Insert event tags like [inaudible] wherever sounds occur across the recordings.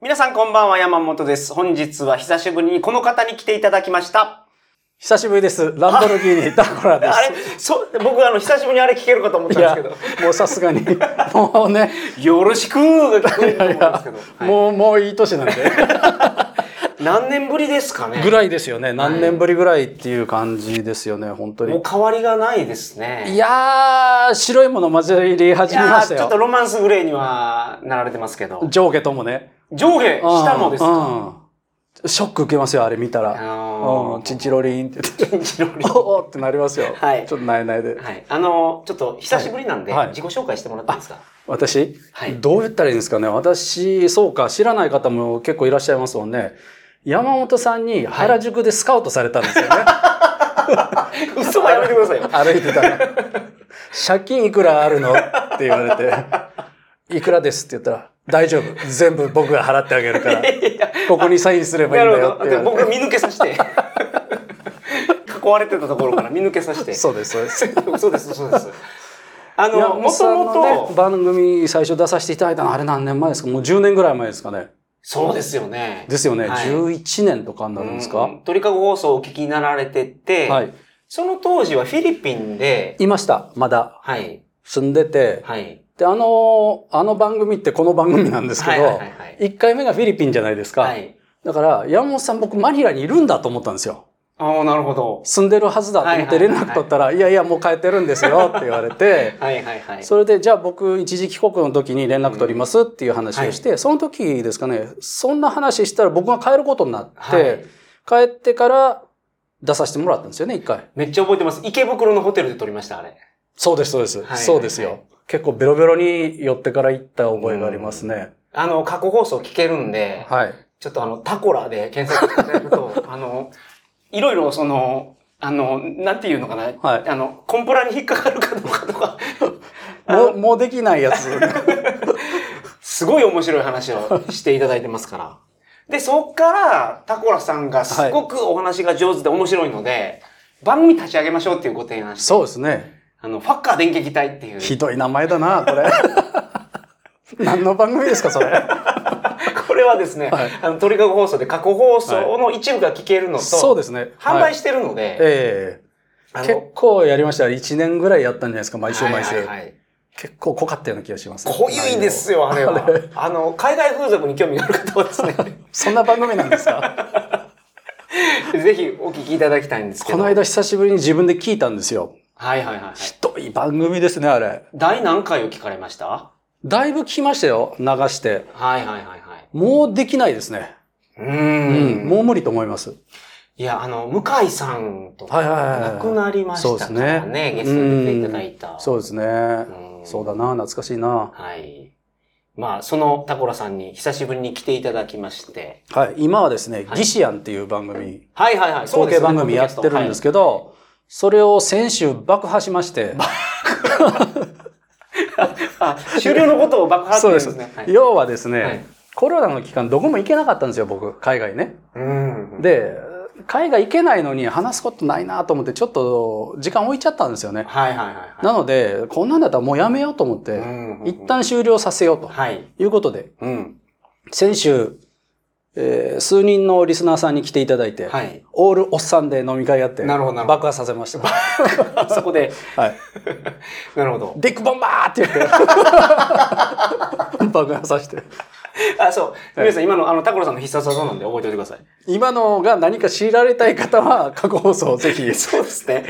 皆さんこんばんは、山本です。本日は久しぶりにこの方に来ていただきました。久しぶりです。ランボルギーニタコラであれ？す。そ、僕あの、久しぶりにあれ聞けるかと思ったんですけど、、もうさすがに、[laughs] もうね、よろしくが聞こえると思うんですけど、はいもう、もういい年なんで。[laughs] 何年ぶりですかねぐらいですよね。何年ぶりぐらいっていう感じですよね、本当に。もう変わりがないですね。いやー、白いもの混じり始めましたいやーちょっとよ。ロマンスグレーにはなられてますけど、上下ともね。上下、下もですか？うんショック受けますよ、あれ見たあら。のうん、チンチロリンって言って。チンチロリン [laughs] おおってなりますよ。はいちょっとなえなえで。はい。あの、ちょっと久しぶりなんで、はいはい自己紹介してもらっていいですか？私、はいどう言ったらいいんですかね？私、そうか、知らない方も結構いらっしゃいますもんね。山本さんに原宿でスカウトされたんですよね。[laughs] 嘘はやめてくださいよ。[laughs] 歩いてたら。借金いくらあるの？って言われて、いくらです？って言ったら、大丈夫。全部僕が払ってあげるから、[laughs] ここにサインすればいいんだよって。僕見抜けさせて。[laughs] 囲われてたところから見抜けさせて。そうです、そうです。[laughs] そうです、そうです。あの、山もともと、ね、番組最初出させていただいたのあれ何年前ですか？もう10年ぐらい前ですかね。そうですよね。ですよね。はい11年とかになるんですか、うん鳥かご放送をお聞きになられてて、はい。その当時はフィリピンで、いました、まだ。はい、住んでて。はい。で、あの、あの番組ってこの番組なんですけどはいはいはい、はい。1回目がフィリピンじゃないですか。はい。だから、山本さん僕マニラにいるんだと思ったんですよ。ああ、なるほど。住んでるはずだと思って連はいはいはいはい絡取ったら、いやいや、もう帰ってるんですよって言われて、[laughs] はいはいはい。それで、じゃあ僕一時帰国の時に連絡取りますっていう話をして、その時ですかね、そんな話したら僕が帰ることになって、はい帰ってから出させてもらったんですよね、一回。めっちゃ覚えてます。池袋のホテルで撮りました、あれ。そうです、そうです。はいそうですよ。結構ベロベロに寄ってから行った覚えがありますね。あの、過去放送聞けるんで、はい。ちょっとあの、タコラで検索していただくと、[laughs] あの、いろいろその、あの、なんていうのかな、はいあの、コンプラに引っかかるかどうかとか、[laughs] もう、もうできないやつ。[laughs] すごい面白い話をしていただいてますから。で、そっから、タコラさんがすごくお話が上手で面白いので、番組立ち上げましょうっていうご提案して、そうですね。あの、ファッカー電撃隊っていう。ひどい名前だな、これ。[laughs] 何の番組ですか、それ。[laughs] これはですね、はいあの、鳥かご放送で過去放送の一部が聞けるのと、そうですね。はい販売してるので、ええあの結構やりました。1年ぐらいやったんじゃないですか、毎週毎週。はいはいはい結構濃かったような気がします。濃ゆいですよ、あれは。あの、海外風俗に興味がある方はですね、[laughs] そんな番組なんですか？ぜひお聞きいただきたいんですけど。この間久しぶりに自分で聞いたんですよ。はいはいはいはい。ひどい番組ですね、あれ。第何回を聞かれました？はだいぶ聞きましたよ、流して。いはいはいはい。もうできないですね。うー。うんん、もう無理と思います。いや、あの、向井さんとはいはいはい。亡くなりましたからね、ゲストに出ていただいた。そうですね。うんそうだな、懐かしいな。はい。まあ、そのタコラさんに久しぶりに来ていただきまして。はい、今はですね、はいギシアンっていう番組、はいはいはい。そう統計番組やってるんですけど、それを先週爆破しまして、あ、[laughs] 終了のことを爆発そうですって言うんですね。はい要はですね、はいコロナの期間どこも行けなかったんですよ、僕、海外ね。うん。で、海外行けないのに話すことないなと思って、ちょっと時間置いちゃったんですよね。はいはいはいはい。なので、こんなんだったらもうやめようと思って、うん一旦終了させようとはい。いうことで、うん。先週、えー数人のリスナーさんに来ていただいて、はい。オールおっさんで飲み会やって、なるほどな爆破させました。あ [laughs] そこで、はい。[laughs] なるほど。ディックボンバーって言って、[laughs] 爆破させて。あ、そう。皆さん、今の、あの、タコラさんの必殺技なんで覚えておいてください。今のが何か強いられたい方は、過去放送をぜひそうですね。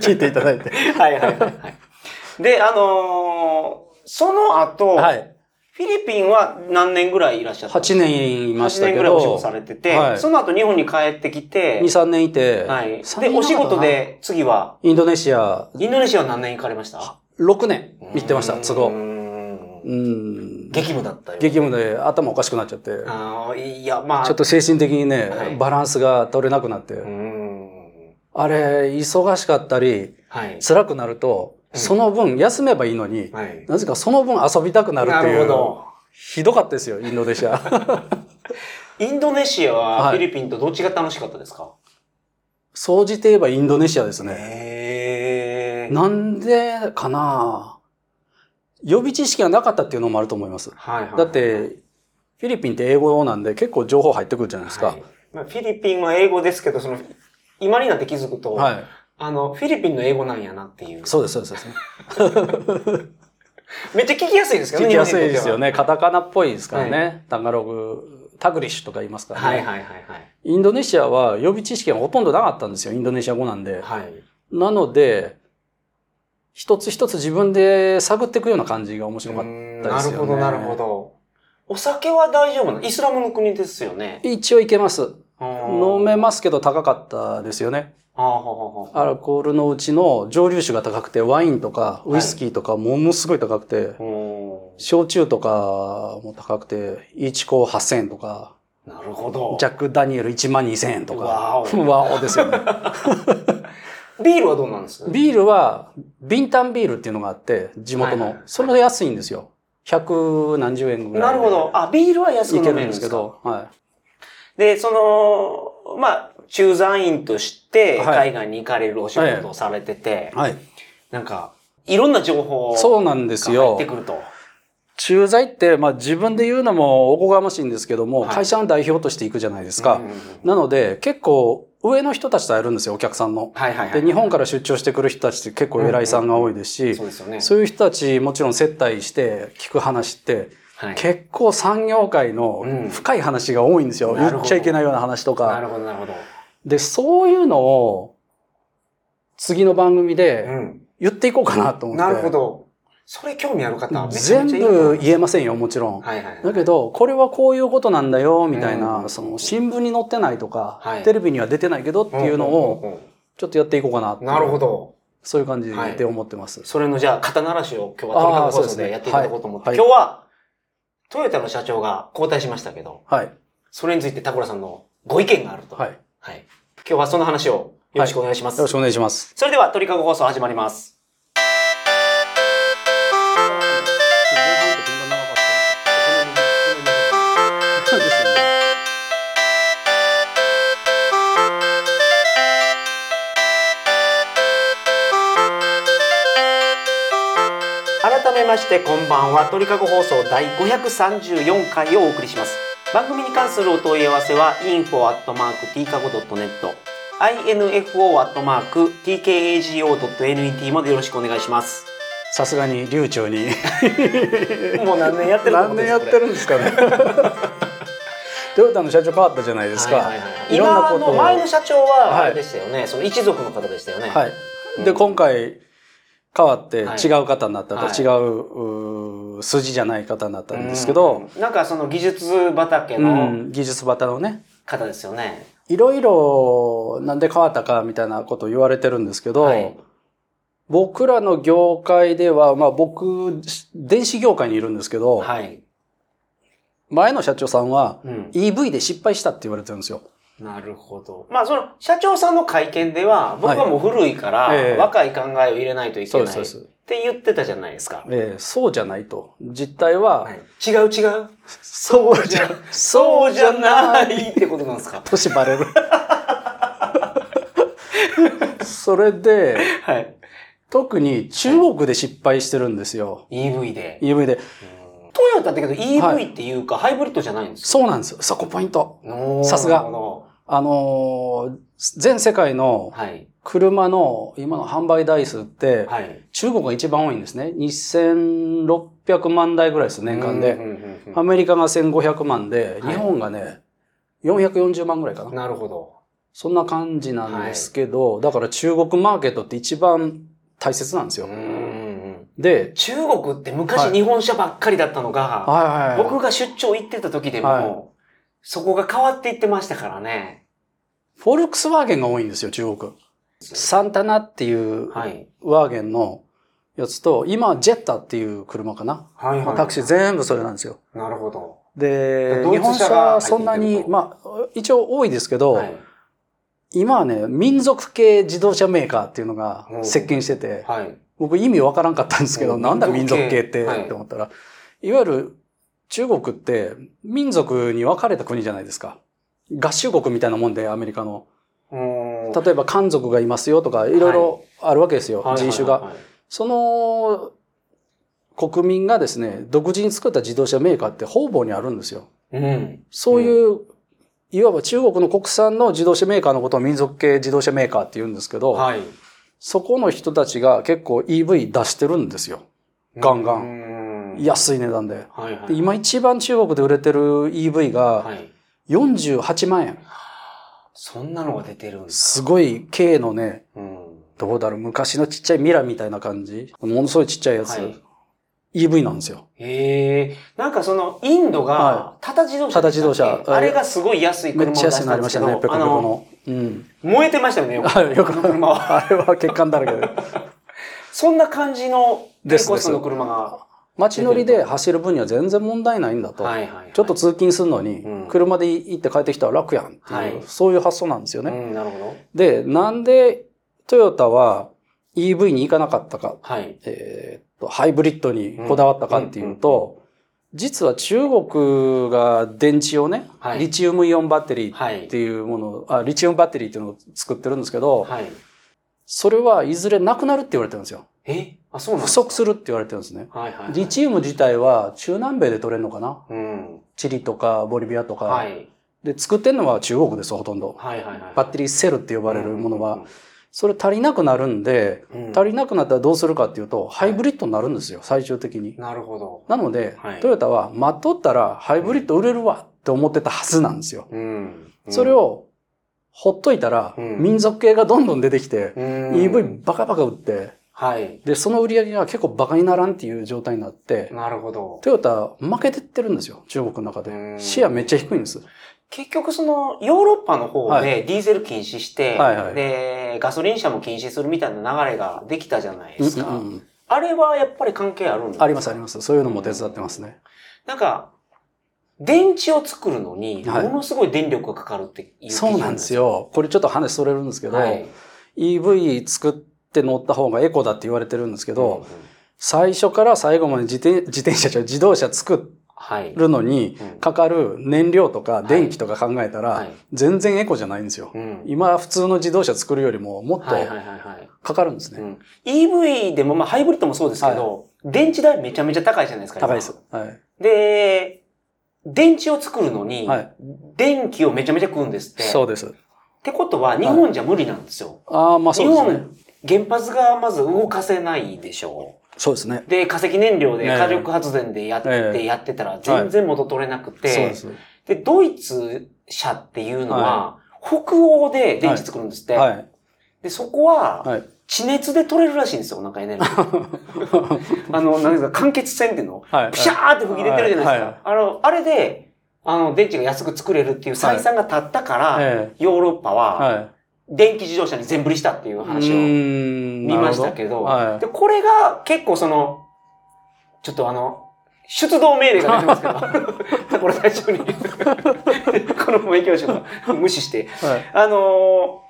聞いていただいて。はいはいはいはい。で、あのーその後、はい。フィリピンは何年ぐらいいらっしゃったんです8か年いました8年けどぐらいお仕事、されてて、はいその後日本に帰ってきて、2、3年いて、はい。三で、お仕事で次は、インドネシア、インドネシアは何年行かれました？6年行ってました、都合。うんん。激務だったよ。激務で頭おかしくなっちゃって、ああ、いや、まあ。ちょっと精神的にね、はいバランスが取れなくなって、うーん。あれ、忙しかったり、はい。辛くなると、うんその分休めばいいのに、はい。なぜかその分遊びたくなるってないう。ひどかったですよ、インドネシア。[laughs] インドネシアははいフィリピンとどっちが楽しかったですか？総じて言えばインドネシアですね。なんでかな？予備知識がなかったっていうのもあると思います。はいはい。だって、フフィリピンって英語なんで結構情報入ってくるじゃないですか。はいまあ、フィリピンは英語ですけど、その、今になって気づくと、はい。あの、フィリピンの英語なんやなっていう。そうです、そうです。そうです [laughs] めっちゃ聞きやすいですけど聞きやすいですよね。ね。カタカナっぽいですからね。タガログ、タグリッシュとか言いますからね。はいはいはいはい。インドネシアは予備知識がほとんどなかったんですよ。インドネシア語なんで。はい。なので、一つ一つ自分で探っていくような感じが面白かったですよね。なるほどなるほど。お酒は大丈夫なの？イスラムの国ですよね。一応いけます。飲めす。ますけど高かったですよね。アルコールのうちの蒸留酒が高くて、ワインとかウイスキーとかものすごい高くて、お焼酎とかも高くて、1コ8000円とか、ーなるほど。ジャック・ダニエル1万2000円とか。わお [laughs] わおですよね。[laughs] ビールはどうなんですか？ビールは、ビンタンビールっていうのがあって、地元の。それが安いんですよ。百何十円ぐらい。なるほど。。あ、ビールは安く飲めるんですすけど、はで、その、まあ、駐在員としてはい海外に行かれるお仕事をされてて、い。はい。なんか、いろんな情報がそうなんですよ入って。くると。駐在って、まあ自分で言うのもおこがましいんですけども、はい会社の代表として行くじゃないですか。うんうんうんなので、結構上の人たちと会えるんですよ、お客さんの。はいはいはい。で、日本から出張してくる人たちって結構偉いさんが多いですし、そうですよね。そういう人たちもちろん接待して聞く話って、はい。結構産業界のうん深い話が多いんですよ。なるほど言っちゃいけないような話とか。なるほど、なるほど。で、そういうのを次の番組うでん。言っていこうかなと思って。なるほど。それ興味ある方、全部言えませんよ、もちろん。はいはいはい。だけど、これはこういうことなんだよ、みたいな、うんその新聞に載ってないとか、はいテレビには出てないけどっていうのを、を、ちょっとやっていこうかななるほ。ど。そういう感じで思ってます。それのじゃあ、肩慣らしを今日はトリカゴ放でやっていただこうと思って、はい今日は、トヨタの社長が交代しましたけど、はい。それについて田倉さんのご意見があると。はい。よはい。今日はその話をよろしくお願いします。ろしくお願いします。それでは、鳥かご放送始まります。改めましてこんばんは鳥かご放送第534回をお送りします番組に関するお問い合わせは info.tkago.net info.tkago.net までよろしくお願いしますさすがに流暢に。[laughs] もう何年やってる何年やってるんですかね。トヨタの社長変わったじゃないですか。はいはいはいいろんなことを今の前の社長ははいあれでしたよね、その一族の方でしたよねはい。うんで、今回変わってはい。違う方になったと、はい。違ううー筋じゃない方になったんですけど、うん。なんかその技術畑うのん、技術バタのね、方ですよね、いろいろなんで変わったかみたいなことを言われてるんですけど、はい。僕らの業界では、まあ僕、電子業界にいるんですけど、はい、前の社長さんはうん、EV で失敗したって言われてるんですよ。なるほど。まあその社長さんの会見では僕はもう古いから、若い考えを入れないといけないっ。て言ってたじゃないですか、ええそうじゃないと。実態は、はい。違う違う。そうじゃ、[laughs] そうじゃないってことなんですか。年バレる。それで、はい。特に中国で失敗してるんですよ。EV で。EV で。トヨタってけどは EV っていうか、ハイブリッドじゃないんですそうなんですよ。そこポイント。かさすがあのー全世界の。車の今の販売台数って、はい。中国が一番多いんですね。2600万台ぐらいです、年間で。アメリカが1500万で、はい日本がね、440万ぐらいかな。なるほど。そんな感じなんですけど、だから中国マーケットって一番大切なんですよで、中国って昔はい日本車ばっかりだったのが、はいはいはい。僕が出張行ってた時でも、はいそこが変わっていってましたからね。フォルクスワーゲンが多いんですよ、中国。サンタナっていうはい。ワーゲンのやつと、今はジェッタっていう車かな。はいはい。まあタクシー全部それなんですよ。なるほど。で、日本車はそんなに、まあ、一応多いですけど、はい。今はね、民族系自動車メーカーっていうのがうん席巻してて、はい。僕意味わからんかったんですけど、うんなんだ民民族系って、はいって思ったら、いわゆる中国って民族に分かれた国じゃないですか。合衆国みたいなもんで、アメリカの。うん例えば漢族がいますよとか、いろいろあるわけですよ、はい人種が。その国民がですね、独自に作った自動車メーカーって方々にあるんですよ。うん。そういう、いわば中国の国産の自動車メーカーのことを民族系自動車メーカーって言うんですけど、はい。そこの人たちが結構 EV 出してるんですよ。ガンガンン安い値段で。はいはい。で今一番中国で売れてる EV がはい。48万円。そんなのが出てるんですすごい軽のね、かうん。どうだろう、昔のちっちゃいミラみたいな感じ。ものすごいちっちゃいやつ。はい EV なんですよ。へえ。なんかその、インドがは、タタ自動車でしたっけ？タタ自動車あれがすごい安い車めっちゃ安くなりましたね、ペコペコの。うん。燃えてましたよね。あよく車は。[laughs] あれは血管だらけで。[laughs] そんな感じのですですコストの車が。街乗りで走る分には全然問題ないんだと。はいはいはい。ちょっと通勤するのにうん、車で行って帰ってきたら楽やんっていう、はいそういう発想なんですよね。うん、なるほど。で、なんでトヨタは EV に行かなかったか、はい。えーっと、ハイブリッドにこだわったかっていうと、実は中国が電池をね、はいリチウムイオンバッテリーはいっていうものを、あ、リチウムバッテリーっていうのを作ってるんですけど、はい。それはいずれなくなるって言われてるんですよ。え？あ、そうなん不足するって言われてるんですね。はいはい。リチウム自体は中南米で取れるのかな？うん。チリとかボリビアとか。はい。で、作ってるのは中国です、ほとんど。はいはいはい。バッテリーセルって呼ばれるものはうん。それ足りなくなるんで、うん足りなくなったらどうするかっていうと、ハイブリッドになるんですよ、最終的に。なるほど。なので、はいトヨタは待っとったらハイブリッド売れるわって思ってたはずなんですよ。うん。それ、をほっといたら、うん民族系がどんどん出てきて、うん、EV バカバカ売って、はい。で、その売り上げが結構バカにならんっていう状態になって、なるほど。トヨタ負けてってるんですよ、中国の中でう。んシェアめっちゃ低いんです。結局そのヨーロッパの方はでディーゼル禁止して、はいはいで、ガソリン車も禁止するみたいな流れができたじゃないですか。うんうんうんあれはやっぱり関係あるんですか？ありますあります。そういうのも手伝ってますね。なんか、電池を作るのに、はいものすごい電力がかかるっていう記事そうなんです。よ。これちょっと話それるんですけど、はい。EV 作って乗った方がエコだって言われてるんですけど、うんうん最初から最後まで自転自転車じゃ自動車作はい。るのにうんかかる燃料とか電気とか考えたら、はい全然エコじゃないんですよ。うん今普通の自動車作るよりももっと。かかるんですね。うん EV でも、まあハイブリッドもそうですけど、電池代めちゃめちゃ高いじゃないですか。今高いです。はい。で、電池を作るのに、はい電気をめちゃめちゃ食うんですって。そうです。ってことは、日本じゃ無理なんですよ。ああ、まあそう日ですね。本、原発がまず動かせないでしょそうですね。う。で、化石燃料でええ火力発電でやって、ええやってたら全然元取れなくて、そうです。で、ドイツ車っていうのは、北欧で電池作るんですって。はい。で、そこは、はい。地熱で取れるらしいんですよ、なんかエネルギー。[laughs] あの、なんですか、間欠泉っていうのはい。ピシャーって吹き出てるじゃないですか。あの、あれで、あの、電池が安く作れるっていう採算が立ったから、えヨーロッパえ。は、はい。電気自動車に全振りしたっていう話を見見ましたけど、はい。で、これが結構その、ちょっとあの、出動命令が出てますけど、[laughs] これ最初に、[laughs] この免許証が無視して、はい。あのー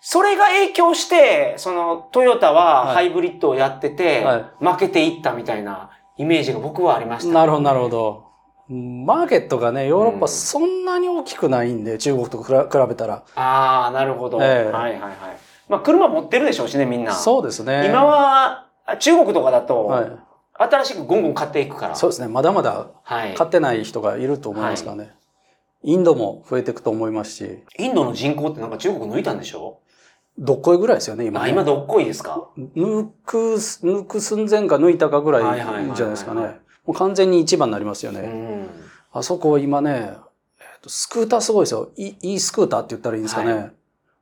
それが影響して、その、トヨタははい。ハイブリッドをやってて、は負けていったみたいなイメージが僕はありました、なるほど、なるほ。ど。マーケットがね、ヨーロッうんパそんなに大きくないんで、中国と比べたら。ああ、なるほど。ええはいはいはい。まあ、車持ってるでしょうしね、みんな。そうですね。今は、あ中国とかだと、はい。新しくゴンゴン買っていくから。そうですね。まだまだはい。買ってない人がいると思いますからね。インドも増えていくと思いますし、インドの人口ってなんか中国抜いたんでしょ？どっこいぐらいですよね、今あ、ね。今どっこいですか？抜く、抜く寸前か抜いたかぐらいはいはいはいはいじゃないですかね。もう完全に一番になりますようね。ん。あそこ今ね、えっとスクーターすごいですよ。いいいスクーターって言ったらいいんですかね。は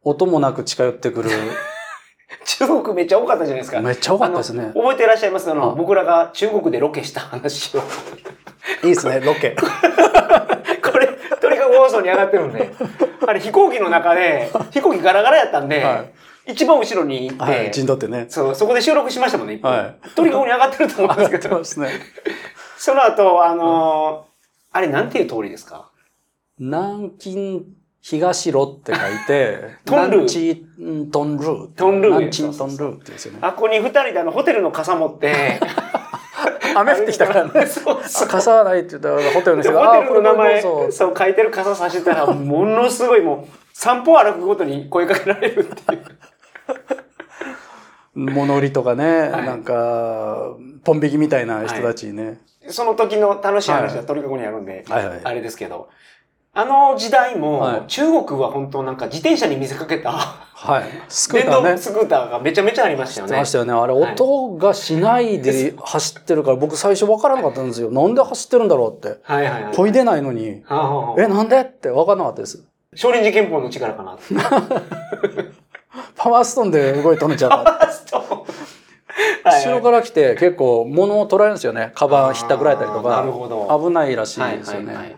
音もなく近寄ってくる。[laughs] 中国めっちゃ多かったじゃないですか。めっちゃ多かったですね。覚えていらっしゃいます？あの、あ僕らが中国でロケした話を。いいですね、ロケ。[laughs] これ、とにかく放送に上がってるんで。あれ飛行機の中で、飛行機ガラガラやったんで、は一番後ろに行って、はい、陣取ってね。そう、そこで収録しましたもんね、はいとにかく上がってると思うんですけど [laughs] 上がってま。すね。その後、あのーあれなんていう通りですか？南京東路って書いて、トンルー南チントンルー。トンルー南チントンルーって言うんですよね。あここに二人であの、ホテルの傘持って、[laughs] 雨降ってきたからね。[laughs] そうそう。傘はないって言ったらホテルの人が、でホテルの名前、そう書いてる傘さしてたら、[laughs] ものすごいもう、散歩歩くごとに声かけられるっていう。物売りとかね、はいなんか、ポン引きみたいな人たちにね。その時の楽しい話は鳥かごにあるんで、はいはい。あれですけど。あの時代も、はい中国は本当なんか自転車に見せかけたはい。スクー電ターね。動スクーターがめちゃめちゃありましたよねまし。たよね。あれ、はい音がしないで走ってるから、僕最初分からなかったんですよ。なんで走ってるんだろうって。はいはいはい。こいでないのに、はあはえ、なんで？って分からなかったです。少林寺拳法の力かな。[laughs] パワーストーンで動い止めちゃった。後ろから来て結構物を取られるんですよね。カバンひったくられたりとか。ほど。危ないらしいはいですよね。はいはい。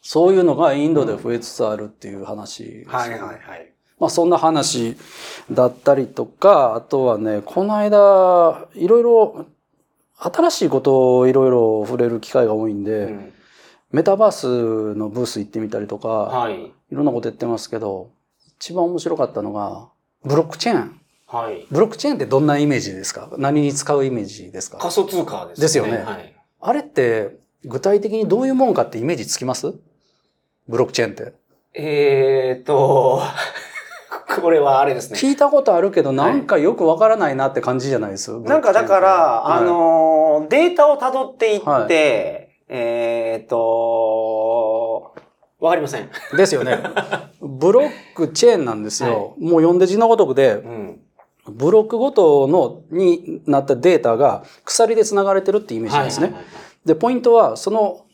そういうのがインドで増えつつあるっていう話です、はいはいはい。まあそんな話だったりとか、あとはね、この間、いろいろ、新しいことをいろいろ触れる機会が多いんで、うんメタバースのブース行ってみたりとか、はい。いろんなことやってますけど、一番面白かったのが、ブロックチェーン。はい。ブロックチェーンってどんなイメージですか？何に使うイメージですか？仮想通貨ですね。ですよねはい。あれって具体的にどういうもんかってイメージつきます？ブロックチェーンって。えーっと、[laughs] これはあれですね。聞いたことあるけど、なんかよくわからないなって感じじゃないです。なんかだから、はいあのー、データを辿っていって、はいえーっと、わかりません。ですよね。[laughs] ブロックチェーンなんですよ。もう読んで字のごとくでう、ん。ブロックごとのになったデータが鎖で繋がれてるってイメージなんですね。で、ポイントは、その、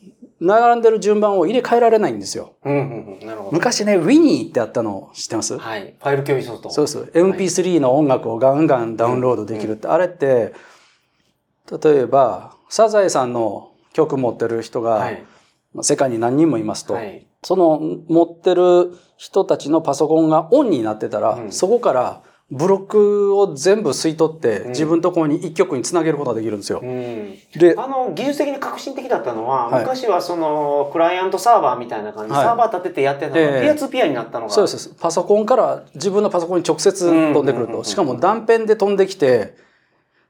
並んでる順番を入れ替えられないんですよ。うんうんうん。なるほど。昔ね、ウィニーってあったの知ってます？はい。ファイル共有ソフト。そうです。MP3 の音楽をガンガンダウンロードできるって、あれって、例えば、サザエさんの曲持ってる人が、はい。世界に何人もいますと、はい。その持ってる人たちのパソコンがオンになってたら、うんそこからブロックを全部吸い取って、うん自分のところに一曲につなげることができるんですよ。うん。で、あの、技術的に革新的だったのは、はい昔はその、クライアントサーバーみたいな感じで、はいサーバー立ててやってたのが、ええピアツーピアになったのが、そうです。パソコンから自分のパソコンに直接飛んでくると。しかも断片で飛んできて、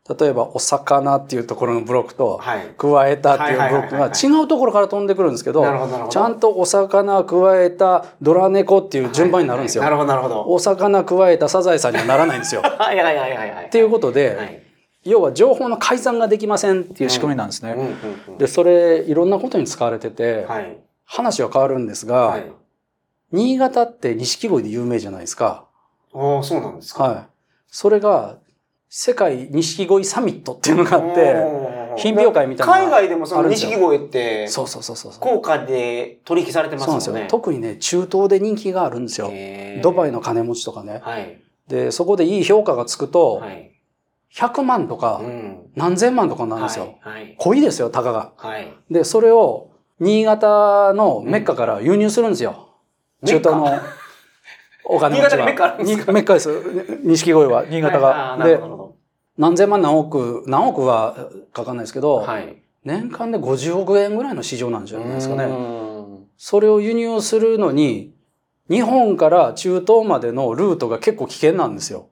例えばお魚っていうところのブロックと、はい。加えたっていうブロックが違うところから飛んでくるんですけど。ちゃんとお魚加えたドラ猫っていう順番になるんですよ。なるほど、なるほお魚加えたサザエさんにはならないんですよ。ど。[laughs] はいはいはいはいはい。っていうことで、はい。要は情報の改ざんができませんっていう仕組みなんですね。で、それいろんなことに使われてて、はい。話は変わるんですが、はい。新潟って錦鯉で有名じゃないですか。ああ、そうなんですか。はい。それが、世界錦鯉サミットっていうのがあって、品評会みたいな海外でもその錦鯉って、そうそうそうそう。そう高価で取引されてますもんね。なんですよ。特にね、中東で人気があるんですよ。ドバイの金持ちとかね。はい。で、そこでいい評価がつくと、はい。100万とかうん。何千万とかなんですよ。はい。はい。濃いですよ、たかが。はい。で、それを新潟のメッカから輸入するんですよ。うん中東のお金持ちは。新潟にメッカあるんですか？にメッカです。錦鯉は、新潟が。はいで何千万何億、何億はかかんないですけど、はい。年間で50億円ぐらいの市場なんじゃないですかうね。んそれを輸入するのに、日本から中東までのルートが結構危険なんですよ。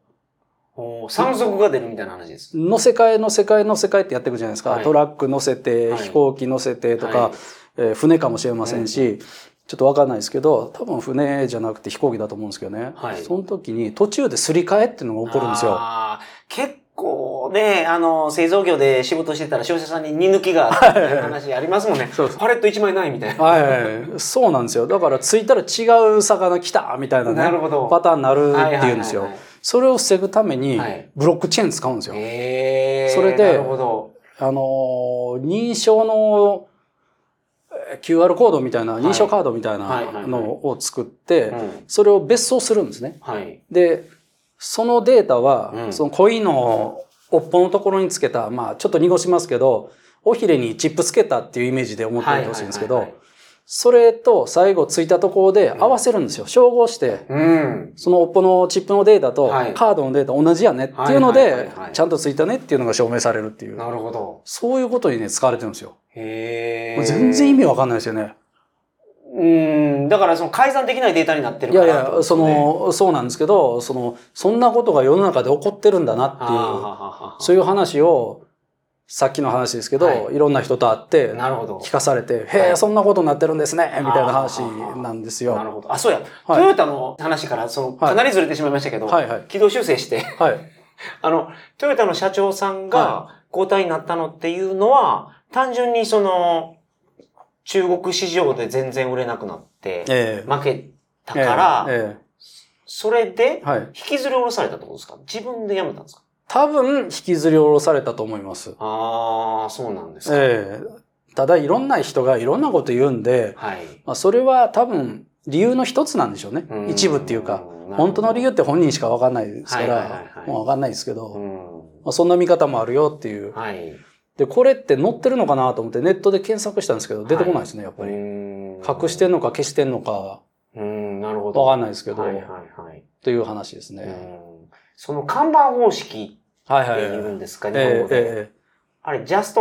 山賊が出るみたいな話です。乗せ替え乗せ替え乗せ替えってやっていくじゃないですか。はいトラック乗せて、はい飛行機乗せてとか、はいえー船かもしれませんし、ちょっとわかんないですけど、多分船じゃなくて飛行機だと思うんですけどね。はいその時に途中ですり替えっていうのが起こるんですよ。結構ね、あの、製造業で仕事してたら商社さんに荷抜きがあって話ありますもんね。そうパレット1枚ないみたいな。はいはいはい、そうなんですよ。だから着いたら違う魚来たみたいなね、なるほどパターンになるっていうんですよはいはいはいはい。それを防ぐためにはい、ブロックチェーン使うんですよ。へーそれでなるほど。あのー認証のえー QR コードみたいな、はい。認証カードみたいはいはいはない。のを作って、うん。それを別装するんですね。はい。で、そのデータは、うん。その鯉の尾っぽのところにつけた、まあちょっと濁しますけど、尾ひれにチップつけたっていうイメージで思っておいてほしいんですけどはいはいはい、それと最後ついたところで合わせるんですよ。照合して、うん。その尾っぽのチップのデータとはいカードのデータ同じやねっていうのではい、ちゃんとついたねっていうのが証明されるっていう。なるほど。そういうことにね、使われてるんですよ。へ全然意味わかんないですよね。うん。だからその改ざんできないデータになってるからいやいや、そ、の、そうなんですけど、その、そんなことが世の中で起こってるんだなっていう、あそういう話を、さっきの話ですけど、はいい、ろんな人と会って、なるほど。聞かされて、へえ、はいそんなことになってるんですね、みたいな話なんですよ。なるほど。あ、そうや。はいトヨタの話から、その、はいかなりずれてしまいましたけど、はいはい。軌道修正して、はい。[laughs] あの、トヨタの社長さんが交代になったのっていうのは、単純にその、中国市場で全然売れなくなって、ええ負けたから、ええそれで。引きずり下ろされたってことですか？自分で辞めたんですか？多分、引きずり下ろされたと思います。ああ、そうなんですか。ええただ、いろんな人がいろんなこと言うんで、はい。まあ、それは多分、理由の一つなんでしょうねうん。一部っていうか。本当の理由って本人しかわかんないですかはいはいはいらは、いもうわかんないですけど、うん。まあ、そんな見方もあるよっていう。はい。で、これって載ってるのかなと思ってネットで検索したんですけど、出てこないですね、やっぱり。隠隠してんのか消してんのか、うん、なるほど。わかんないですけど、はいはいはい。という話ですうね。んその看板方式ってはいはい。言うんですか、日ええ本語で。えあれ、just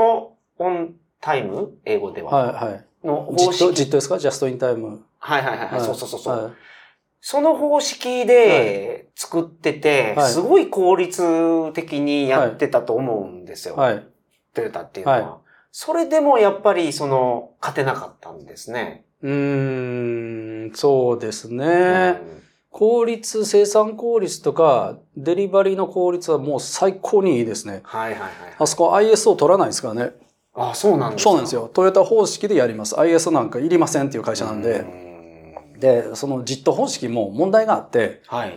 on time? 英語でえは。はいはい。の方式。じっとですか？ジャストインタイム。はいはいはいはい。そうそうそうそう。はいその方式で作ってて、はいすごい効率的にやってたと思うんですよ。はい。トヨタっていうのは。はそれでもやっぱりその、勝てなかったんですね。うーん、そうですうね。ん効率、生産効率とか、デリバリーの効率はもう最高にいいですね。はいはいはい。あそこ ISO 取らないですからね。あ、そうなんですか？そうなんです。よ。トヨタ方式でやります。ISO なんかいりませんっていう会社なんうで。んで、そのジット方式も問題があって、はい。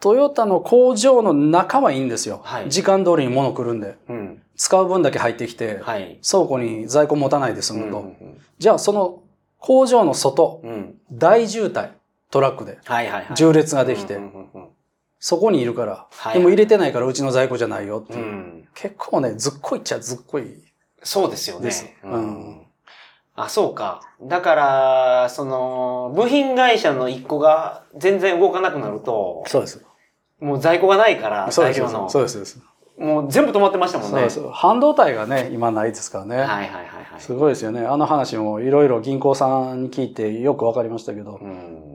トヨタの工場の中はいいんですよ。はい時間通りに物来るんで。うん。使う分だけ入ってきて、はい。倉庫に在庫持たないで済うんむと。じゃあその工場の外、うんうん。大渋滞、トラックで。はいはいはい。重列ができてそこにいるから。はいでも入れてないからうちの在庫じゃないよっていう。うん。結構ね、ずっこいっちゃずっこい。そうですよね。うんあ、そうか。だから、その、部品会社の一個が全然動かなくなると、そうです。もう在庫がないから、そうです。材料の。そうです。そうです。もう全部止まってましたもんね。そうです。半導体がね、今ないですからね。はいはいはいはい。すごいですよね。あの話もいろいろ銀行さんに聞いてよくわかりましたけど、うん。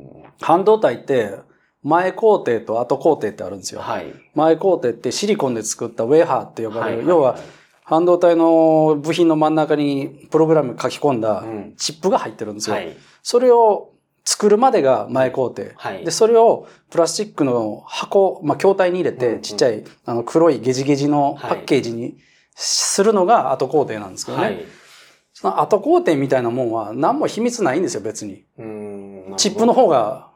半導体って前工程と後工程ってあるんですよ。はい。前工程ってシリコンで作ったウェーハーって呼ばれる、はい要は、半導体の部品の真ん中にプログラム書き込んだうんチップが入ってるんですよ。はい。それを作るまでが前工程。はいで、それをプラスチックの箱、まあ、筐体に入れて、うんうんちっちゃい、あの、黒いゲジゲジのパッケージにするのが後工程なんですけどね。はい。その後工程みたいなもんは何も秘密ないんですよ、別に。うんチップの。方が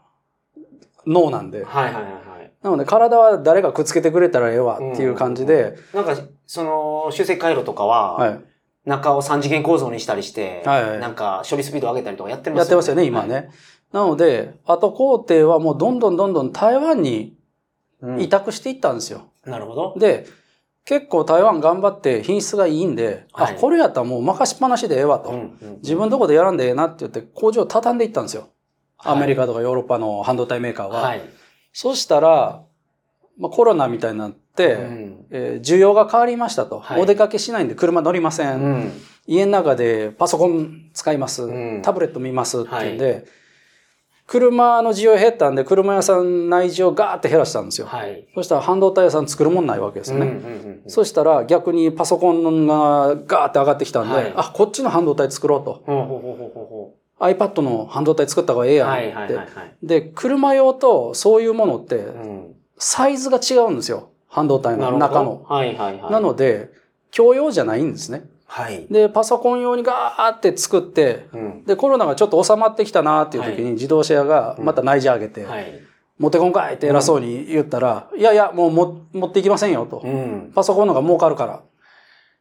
脳なんで。はいはいはいはい。なので体は誰がくっつけてくれたらええわっていう感じで、なんか、その、集積回路とかは、はい。中を三次元構造にしたりして、はいはいなんか処理スピード上げたりとかやってますやってますよね、今ね。なので、後工程はもうどんどんどんどん台湾にはい。委託していったんですよ。うんなるほど。で、結構台湾頑張って品質がいいんで、はいあ、これやったらもう任しっぱなしでええわと。うんうん自分どこでやらんでええなって言って工場を畳んでいったんですよ。アメリカとかヨーロッパの半導体メーカーは。はい。そしたら、まあ、コロナみたいになって、うんえー需要が変わりましたと、はいお出かけしないんで車乗りません。うん。家の中でパソコン使います。うんタブレット見ますっていうんで、車の需要減ったんで、車屋さん内需をガーって減らしたんですよ。はい。そしたら半導体屋さん作るもんないわけですよね。うんそしたら逆にパソコンがガーって上がってきたんで、はいあ、こっちの半導体作ろうと。iPad の半導体作った方がええうやんって。はいはいはいはい。で、車用とそういうものってうんサイズが違うんですよ。半導体の中の。はいはいはい。なので、共用じゃないんですね。はい。で、パソコン用にガーって作って、うん。で、コロナがちょっと収まってきたなっていう時に自動車屋がまた内需上げて、はい。持ってこんかいって偉そうに言ったら、いやいや、もうも持っていきませんよと。うん。パソコンの方が儲かるから。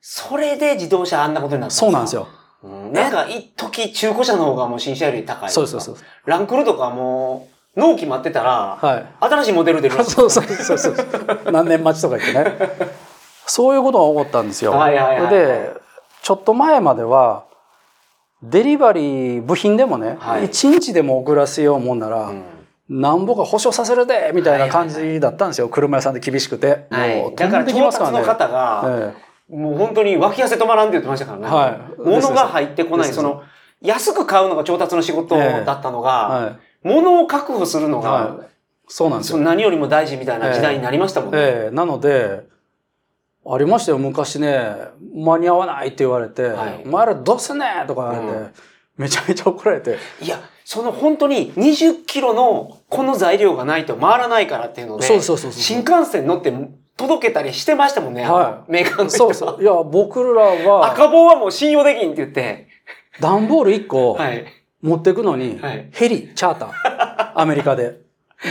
それで自動車あんなことになったそうなんです。よ。うんなんか、一時中古車の方がもう新車より高い。そうそうです。ランクルとかもう、納期待ってたら、はい。新しいモデル出るらしいそうそうそうそう。何年待ちとか言ってね。そういうことが起こったんですよ。はいはいはいはいで、ちょっと前までは、デリバリー部品でもね、はい1日でも遅らせようもんなら、うんなんぼか保証させるでみたいな感じだったんですよ。車屋さんで厳しくて。もうはい。だから飛んでき調ますからの方が、えもう本当に脇汗止まらんって言ってましたからね。はい物が入ってこない。その、安く買うのが調達の仕事だったのえが、は物を確保するのい。が、はい。そうなんですよ。何よりも大事みたいな時代になりましたもんね。ええなので、ありましたよ、昔ね、間に合わないって言われて、はいお前らどうすんねんとか言われて、うんめちゃめちゃ怒られて、いや、その本当に20キロのこの材料がないと回らないからっていうので、そうそうそうそう新幹線乗って届けたりしてましたもんね。はメーカーの人は。そうそう。いや、僕らは、赤棒はもう信用できんって言って。段ボール1個はい。持ってくのに、はいヘリ、チャーター、アメリカで、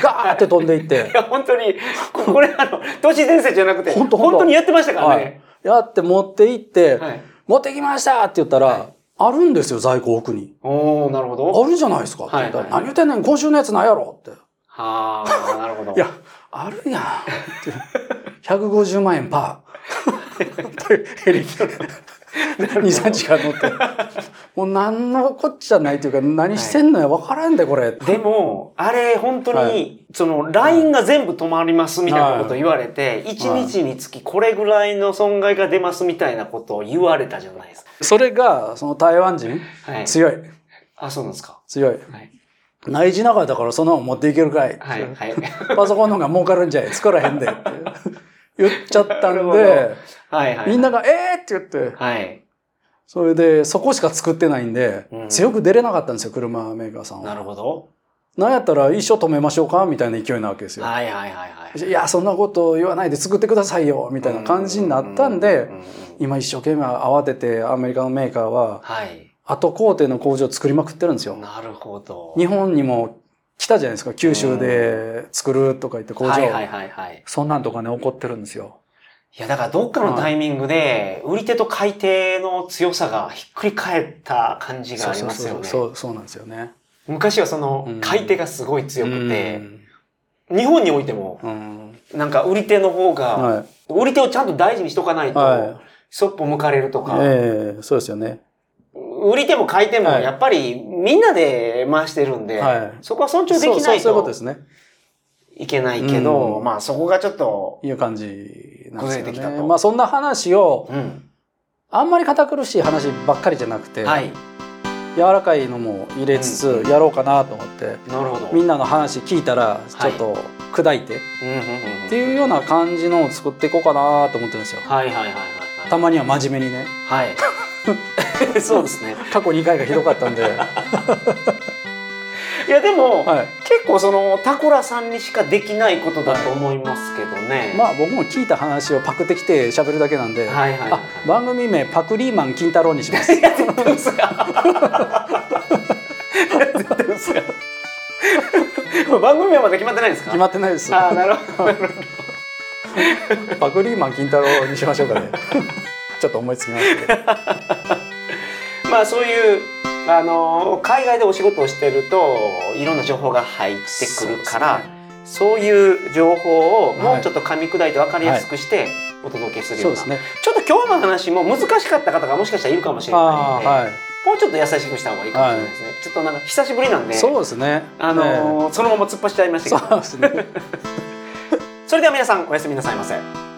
ガーって飛んでいって [laughs] い、や、本当に、ここれあの、都市伝説じゃなくて、本当本当にやってましたからね。やって持って行って、はい。持ってきましたって言ったら、はいあるんですよ、在庫奥に。おー、なるほど。あるじゃないですかって言ったら、はいはい何言ってんねん、今週のやつないやろって。はあ、なるほど。[laughs] いや、あるやんって。150万円パー。ヘリ、2、3時間乗って。もう何のこっちゃないというか、何してんのや、わからんで、これ。でも、あれ、本当に、はその、LINE が全部止まりますみたいなことを言われて、い1日につきこれぐらいの損害が出ますみたいなことを言われたじゃないですか。それが、その台湾人、はい。強い。あ、そうなんですか。強い。はい。内地長だからその持っていけるかい。はい。はい。パソコンの方が儲かるんじゃい。作らへんで。って言っちゃったんで、[laughs] はい。はい。みんなが、えーって言って、はい。それで、そこしか作ってないんで、うん強く出れなかったんですよ、車メーカーさんは。なるほど。なんやったら一生止めましょうかみたいな勢いなわけですよ。はいはいはいはい。いや、そんなこと言わないで作ってくださいよみたいな感じになったんで今一生懸命慌ててアメリカのメーカーは、はい。後工程の工場を作りまくってるんですよ。なるほど。日本にも来たじゃないですか、九州で作るとか言って工場。はいはいはいはい。そんなんとかね、起こってるんですよ。いや、だからどっかのタイミングで、売り手と買い手の強さがひっくり返った感じがありますよね。そうそうそうなんですよね。昔はそのうん、買い手がすごい強くてう、ん日本においても、うんなんか売り手の方が、は売り手をちゃんと大事にしとかないい。と、はそっぽ向かれるとい。か、ええそうですよね。売り手も買い手も、はいやっぱりみんなで回してるんで、はいそこは尊重できないとそういうことですね。いけないけど、うんまあそこがちょっと、いう感じなんですよね。崩れてきたとまあそんな話を、うん。あんまり堅苦しい話ばっかりじゃなくて、はい。柔らかいのも入れつつやろうかなと思って、なるほど。みんなの話聞いたらちょっと砕いて、うんうんうんうんっていうような感じのを作っていこうかなと思ってるんですよ。はいはいはいはいたまには真面目にね。はい。はい。そうですね。過去2回がひどかったんで。[laughs] いやでも、はい。結構そのタコラさんにしかできないことだと思いますけどね。まあ僕も聞いた話をパクってきて喋るだけなんで、はいはいはいあ番組名パクリーマン金太郎にします。いや絶対嘘や。[laughs] 絶対嘘や。番組名まで決まってないんですか？決まってないです。ああ、なるほど。[laughs] パクリーマン金太郎にしましょうかね。ちょっと思いつきまし。[laughs] まあそういう、あの海外でお仕事をしてるといろんな情報が入ってくるからそう,、いう情報をもうちょっと噛み砕いて分かりやすくしてお届けするような、ね。ちょっと今日の話も難しかった方がもしかしたらいるかもしれないあので、あはい。もうちょっと優しくした方がいいかもしれないですね、ちょっとなんか久しぶりなんでそうですね。あのそのまま突っ走っちゃいましええたけどそうですね。[laughs] それでは皆さんおやすみなさいませ。